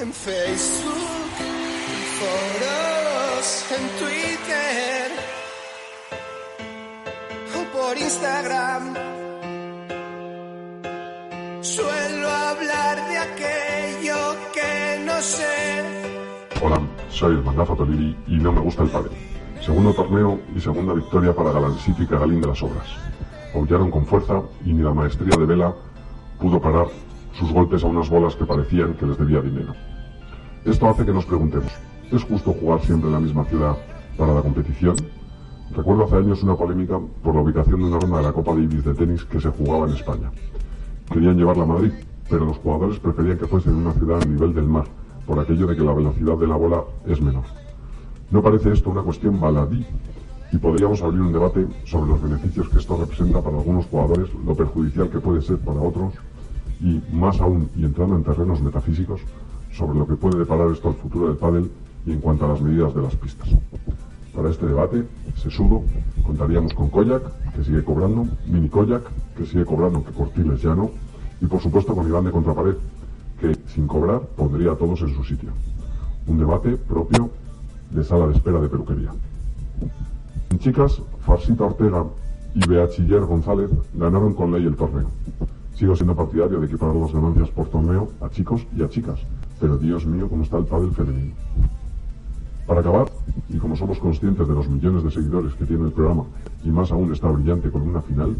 en Facebook, en foros, en Twitter o por Instagram. Suelo hablar de aquello que no sé. Hola, soy el mangazo Tolili y no me gusta el padre. Segundo torneo y segunda victoria para Galancito y Cagalín de las Obras. Aullaron con fuerza y ni la maestría de Vela pudo parar sus golpes a unas bolas que parecían que les debía dinero. Esto hace que nos preguntemos, ¿es justo jugar siempre en la misma ciudad para la competición? Recuerdo hace años una polémica por la ubicación de una ronda de la Copa Davis de tenis que se jugaba en España. Querían llevarla a Madrid, pero los jugadores preferían que fuese en una ciudad a nivel del mar, por aquello de que la velocidad de la bola es menor. ¿No parece esto una cuestión baladí? Y podríamos abrir un debate sobre los beneficios que esto representa para algunos jugadores, lo perjudicial que puede ser para otros, y más aún, y entrando en terrenos metafísicos, sobre lo que puede deparar esto al futuro del pádel y en cuanto a las medidas de las pistas. Para este debate, sesudo, contaríamos con Koyak, que sigue cobrando, Mini Koyak, que sigue cobrando, que Cortiles ya no, y por supuesto con Iván de Contrapared, que sin cobrar pondría a todos en su sitio. Un debate propio de sala de espera de peluquería. En chicas, Farsita Ortega y Beachiller González ganaron con ley el torneo. Sigo siendo partidario de equiparar las ganancias por torneo a chicos y a chicas, pero Dios mío, cómo está el pádel femenino. Para acabar, y como somos conscientes de los millones de seguidores que tiene el programa, y más aún está brillante con una final,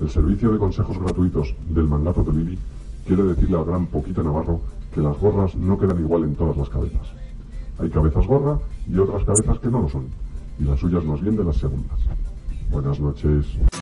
el servicio de consejos gratuitos del mandato de Lili quiere decirle al gran Poquito Navarro que las gorras no quedan igual en todas las cabezas. Hay cabezas gorra y otras cabezas que no lo son, y las suyas más bien de las segundas. Buenas noches.